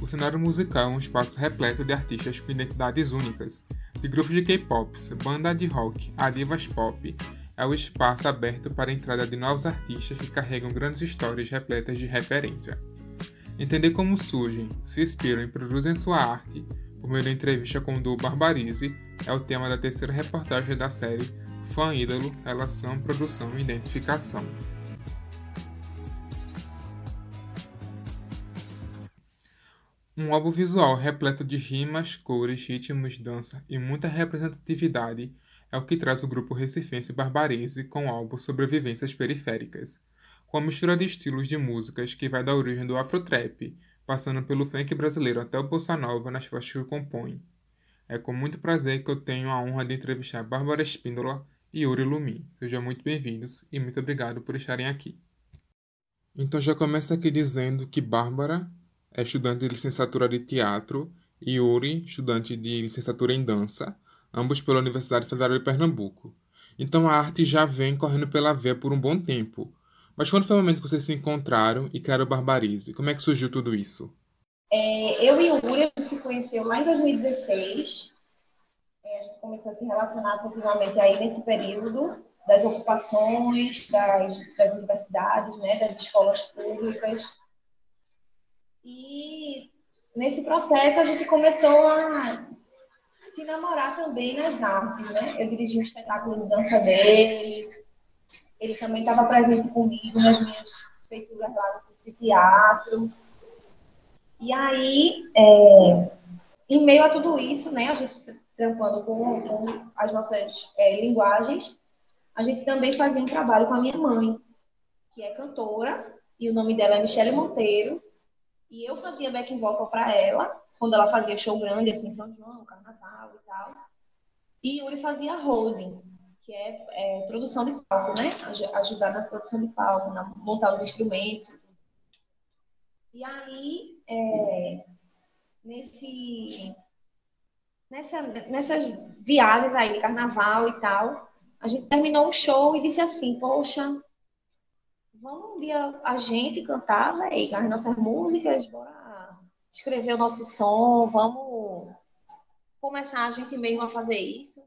O cenário musical é um espaço repleto de artistas com identidades únicas, de grupos de K-pops, banda de rock a divas pop. É o espaço aberto para a entrada de novos artistas que carregam grandes histórias repletas de referência. Entender como surgem, se inspiram e produzem sua arte por meio da entrevista com o Du Barbarize é o tema da terceira reportagem da série Fã Ídolo, Relação, Produção e Identificação. Um álbum visual repleto de rimas, cores, ritmos, dança e muita representatividade é o que traz o grupo recifense Barbarize com o álbum Sobrevivências Periféricas, com a mistura de estilos de músicas que vai da origem do afrotrap, passando pelo funk brasileiro até o bossa nova nas faixas que compõem. É com muito prazer que eu tenho a honra de entrevistar Bárbara Espíndola e Yuri Lumin. Sejam muito bem-vindos e muito obrigado por estarem aqui. Então já começa aqui dizendo que Bárbara é estudante de licenciatura de teatro e Yuri, estudante de licenciatura em dança, ambos pela Universidade Federal de Pernambuco. Então a arte já vem correndo pela veia por um bom tempo. Mas quando foi o momento que vocês se encontraram e criaram o Barbarize? Como é que surgiu tudo isso? É, eu e o Yuri se conheceu lá em 2016. É, a gente começou a se relacionar profundamente aí nesse período das ocupações, das, das universidades, né, das escolas públicas. Nesse processo a gente começou a se namorar também nas artes, né? Eu dirigi um espetáculo de dança dele, ele também estava presente comigo nas minhas feituras lá no teatro. E aí, é, em meio a tudo isso, né, a gente trampando com, com as nossas é, linguagens, a gente também fazia um trabalho com a minha mãe, que é cantora, e o nome dela é Michele Monteiro, e eu fazia back vocal para ela, quando ela fazia show grande, assim, São João, Carnaval e tal. E Yuri fazia holding, que é, é, produção de palco, né? Ajudar na produção de palco, na, montar os instrumentos. E aí, é, nesse, nessa, nessas viagens aí carnaval e tal, a gente terminou o show e disse assim, poxa, vamos um dia a gente cantar, véio, as nossas músicas, bora escrever o nosso som, vamos começar a gente mesmo a fazer isso.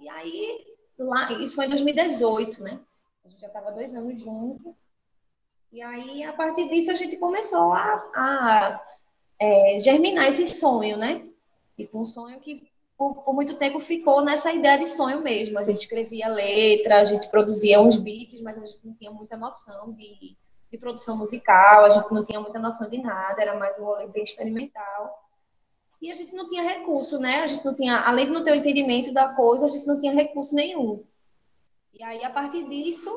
E aí, lá, isso foi em 2018, né? A gente já estava dois anos junto. E aí, a partir disso, a gente começou a, a é, germinar esse sonho, né? Tipo, um sonho que por, por, muito tempo ficou nessa ideia de sonho mesmo. A gente escrevia letra, a gente produzia uns beats, mas a gente não tinha muita noção de, de produção musical, a gente não tinha muita noção de nada, era mais um rolê bem experimental. E a gente não tinha recurso, né? A gente não tinha, além de não ter o entendimento da coisa, a gente não tinha recurso nenhum. E aí, a partir disso,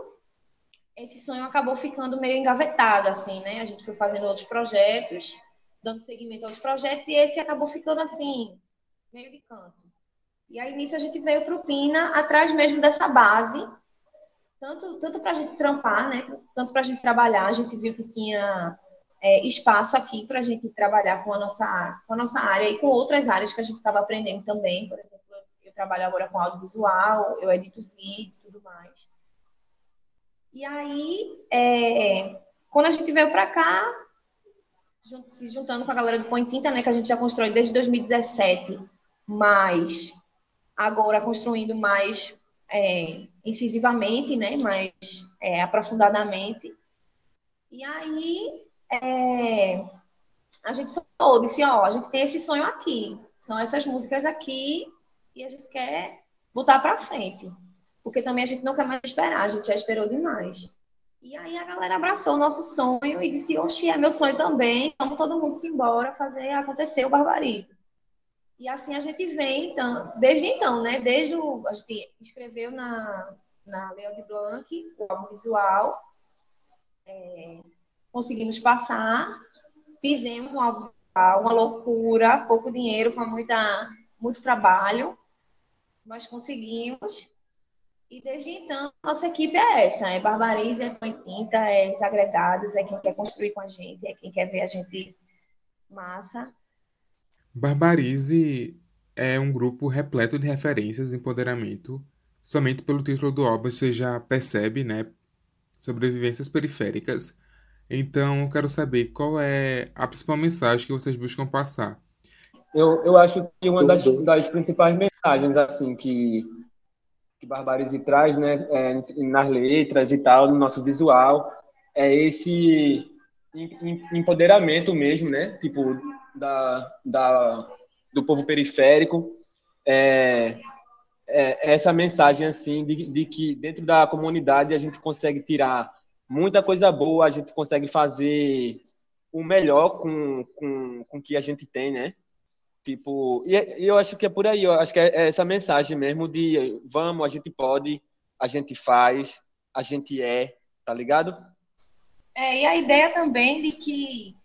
esse sonho acabou ficando meio engavetado, assim, né? A gente foi fazendo outros projetos, dando seguimento aos projetos, e esse acabou ficando assim, meio de canto. E aí nisso a gente veio para o Pina atrás mesmo dessa base, tanto, tanto para a gente trampar, né? Tanto para a gente trabalhar, a gente viu que tinha é, espaço aqui para a gente trabalhar com a, nossa, com a nossa área e com outras áreas que a gente estava aprendendo também. Por exemplo, eu trabalho agora com audiovisual, eu edito vídeo e tudo mais. E aí, é, quando a gente veio para cá, se juntando com a galera do Põe Tinta, né, que a gente já constrói desde 2017, mais agora construindo mais é, incisivamente, né, mais é, aprofundadamente. E aí é, a gente soltou, disse, ó, a gente tem esse sonho aqui, são essas músicas aqui e a gente quer botar para frente, porque também a gente não quer mais esperar, a gente já esperou demais. E aí a galera abraçou o nosso sonho e disse, oxi, é meu sonho também, vamos todo mundo se embora fazer acontecer o barbarismo. E assim a gente vem, então, desde então, né? Desde o. A gente escreveu na, na Leo de Blanc, o álbum visual. É, conseguimos passar, fizemos um álbum visual, uma loucura, pouco dinheiro, com muita, muito trabalho, mas conseguimos. E desde então, nossa equipe é essa: é Barbarize, é Põe Tinta, é Desagregados, é quem quer construir com a gente, é quem quer ver a gente massa. Barbarize é um grupo repleto de referências e empoderamento. Somente pelo título do álbum você já percebe, né? Sobrevivências periféricas. Então, eu quero saber qual é a principal mensagem que vocês buscam passar. Eu, eu acho que uma das, das principais mensagens assim que que Barbarize traz, né, é, nas letras e tal, no nosso visual, é esse empoderamento mesmo, né, tipo da, da do povo periférico, é, é essa mensagem assim de, de que dentro da comunidade a gente consegue tirar muita coisa boa, a gente consegue fazer o melhor com, com, com que a gente tem, né? Tipo, e, e, eu acho que é por aí, eu acho que é, é essa mensagem mesmo de vamos, a gente pode, a gente faz, a gente é, tá ligado? É, e a ideia também de que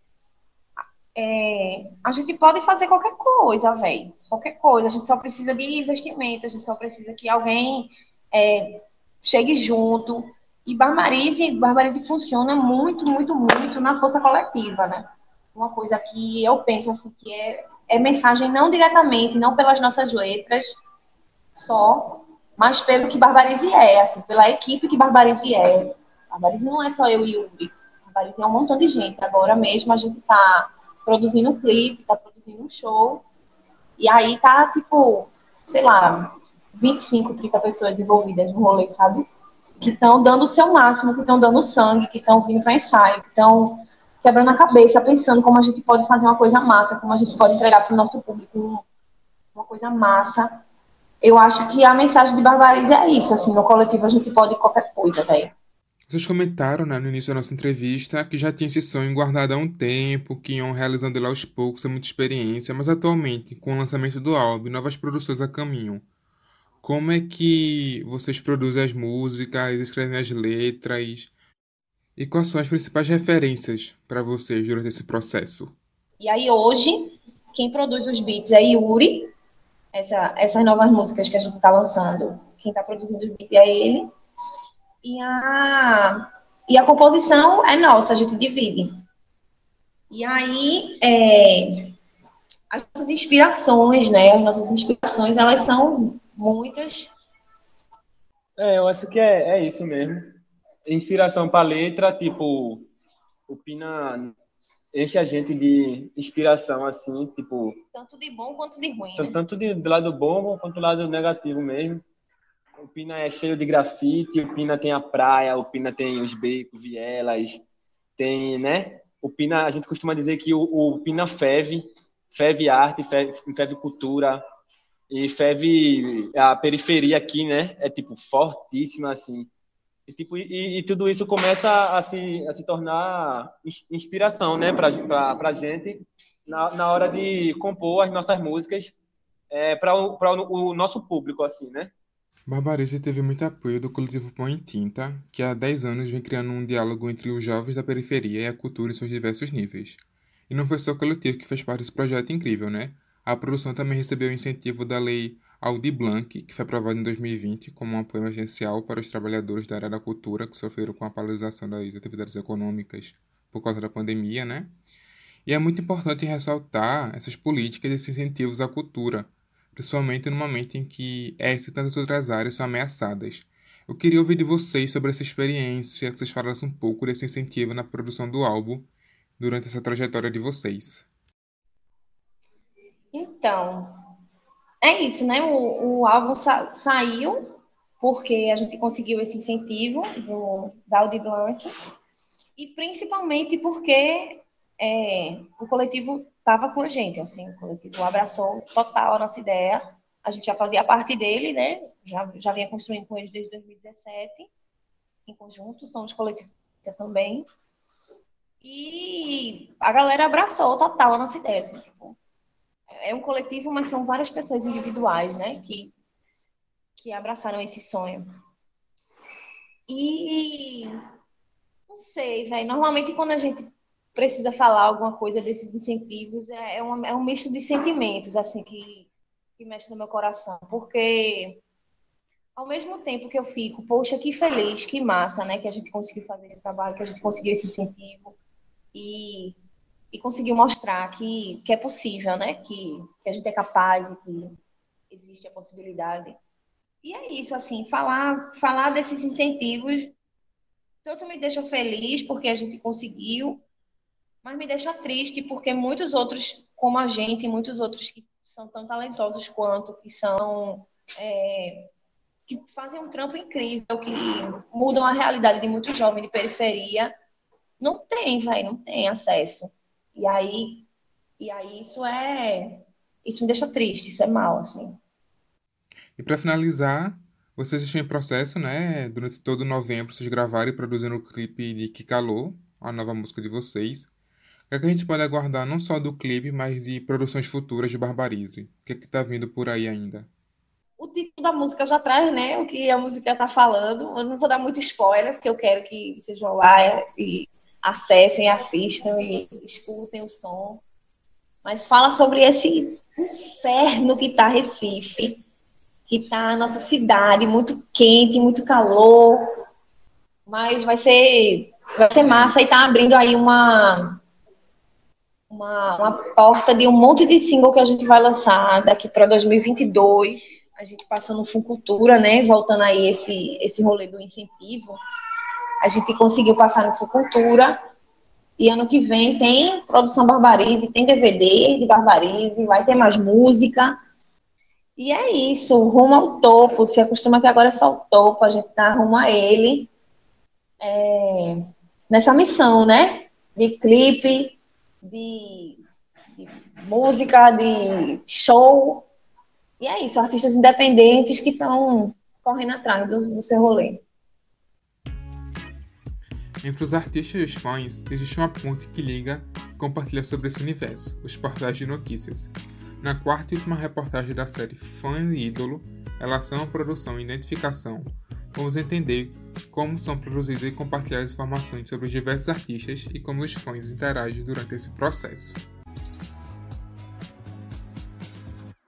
é, a gente pode fazer qualquer coisa, velho. Qualquer coisa. A gente só precisa de investimento, a gente só precisa que alguém é, chegue junto. E Barbarize, Barbarize funciona muito, muito, muito na força coletiva, né? Uma coisa que eu penso assim que é, é mensagem não diretamente, não pelas nossas letras só, mas pelo que Barbarize é, assim, pela equipe que Barbarize é. Barbarize não é só eu e o Yuri. Barbarize é um montão de gente. Agora mesmo a gente está produzindo um clipe, tá produzindo um show. E aí tá, tipo, sei lá, 25, 30 pessoas envolvidas no rolê, sabe? Que estão dando o seu máximo, que estão dando sangue, que estão vindo para ensaio, que estão quebrando a cabeça, pensando como a gente pode fazer uma coisa massa, como a gente pode entregar para o nosso público uma coisa massa. Eu acho que a mensagem de Barbarize é isso, assim, no coletivo a gente pode qualquer coisa, velho. Vocês comentaram né, no início da nossa entrevista que já tinha esse sonho guardado há um tempo, que iam realizando ele aos poucos, sem muita experiência, mas atualmente, com o lançamento do álbum novas produções a caminho, como é que vocês produzem as músicas, escrevem as letras? E quais são as principais referências para vocês durante esse processo? E aí hoje, quem produz os beats é Yuri, essa, essas novas músicas que a gente está lançando, quem está produzindo os beats é ele. E a, e a composição é nossa, a gente divide. E aí, é, as nossas inspirações, né? As nossas inspirações, elas são muitas. É, eu acho que é, é isso mesmo. Inspiração para letra, tipo, o Pina enche a gente de inspiração, assim, tipo... Tanto de bom quanto de ruim, né? Tanto de, do lado bom quanto do lado negativo mesmo. O Pina é cheio de grafite, o Pina tem a praia, o Pina tem os becos, vielas, tem, né? O Pina, a gente costuma dizer que o, o Pina feve, feve arte, feve cultura, e feve a periferia aqui, né? É tipo fortíssima assim. E, tipo, e, e tudo isso começa a se, a se tornar inspiração, né, para a gente na, na hora de compor as nossas músicas é, para o, o nosso público, assim, né? Barbarize teve muito apoio do coletivo Pão em Tinta, que há 10 anos vem criando um diálogo entre os jovens da periferia e a cultura em seus diversos níveis. E não foi só o coletivo que fez parte desse projeto incrível, né? A produção também recebeu o incentivo da Lei Aldi Blanc, que foi aprovada em 2020 como um apoio emergencial para os trabalhadores da área da cultura que sofreram com a paralisação das atividades econômicas por causa da pandemia, né? E é muito importante ressaltar essas políticas e esses incentivos à cultura, principalmente no momento em que essa e tantas outras áreas são ameaçadas. Eu queria ouvir de vocês sobre essa experiência, que vocês falassem um pouco desse incentivo na produção do álbum durante essa trajetória de vocês. Então, é isso, né? O, o álbum sa saiu porque a gente conseguiu esse incentivo do, da Audi Blanc e principalmente porque é, o coletivo estava com a gente, assim, o coletivo abraçou total a nossa ideia. A gente já fazia parte dele, né? Já, já vinha construindo com eles desde 2017, em conjunto, somos coletivo também. E a galera abraçou total a nossa ideia, assim, tipo, é um coletivo, mas são várias pessoas individuais, né, que, que abraçaram esse sonho. E não sei, velho, normalmente quando a gente precisa falar alguma coisa desses incentivos, é, é, uma, é um misto de sentimentos, assim, que, que mexe no meu coração. Porque, ao mesmo tempo que eu fico, poxa, que feliz, que massa, né, que a gente conseguiu fazer esse trabalho, que a gente conseguiu esse incentivo. E, e conseguiu mostrar que, que é possível, né, que, que a gente é capaz e que existe a possibilidade. E é isso, assim, falar, falar desses incentivos tanto me deixa feliz porque a gente conseguiu, mas me deixa triste porque muitos outros, como a gente, muitos outros que são tão talentosos quanto, que são. É, que fazem um trampo incrível, que mudam a realidade de muitos jovens de periferia, não tem, velho, não tem acesso. E aí, e aí isso é. Isso me deixa triste, isso é mal, assim. E para finalizar, vocês estão em processo, né? Durante todo novembro, vocês gravaram e produziram o clipe de Que Calou, a nova música de vocês. O que, é que a gente pode aguardar não só do clipe, mas de produções futuras de Barbarize? O que é que tá vindo por aí ainda? O tipo da música já traz, né? O que a música tá falando. Eu não vou dar muito spoiler, porque eu quero que vocês vão lá e acessem, assistam e escutem o som. Mas fala sobre esse inferno que tá Recife que está a nossa cidade muito quente, muito calor, mas vai ser vai ser massa e tá abrindo aí uma, uma, uma porta de um monte de single que a gente vai lançar daqui para 2022. A gente passou no Funcultura, né? Voltando aí esse esse rolê do incentivo, a gente conseguiu passar no Funcultura. E ano que vem tem produção Barbarize, tem DVD de Barbarize, vai ter mais música. E é isso, rumo ao topo. Se acostuma que agora é só o topo, a gente tá rumo a ele. É, nessa missão, né? De clipe, de, de, música, de show. E é isso, artistas independentes que estão correndo atrás do, do seu rolê. Entre os artistas e os fãs, existe uma ponte que liga e compartilha sobre esse universo, os portais de notícias. Na quarta e última reportagem da série Fã e Ídolo, Relação, Produção e Identificação, vamos entender como são produzidas e compartilhadas informações sobre os diversos artistas e como os fãs interagem durante esse processo.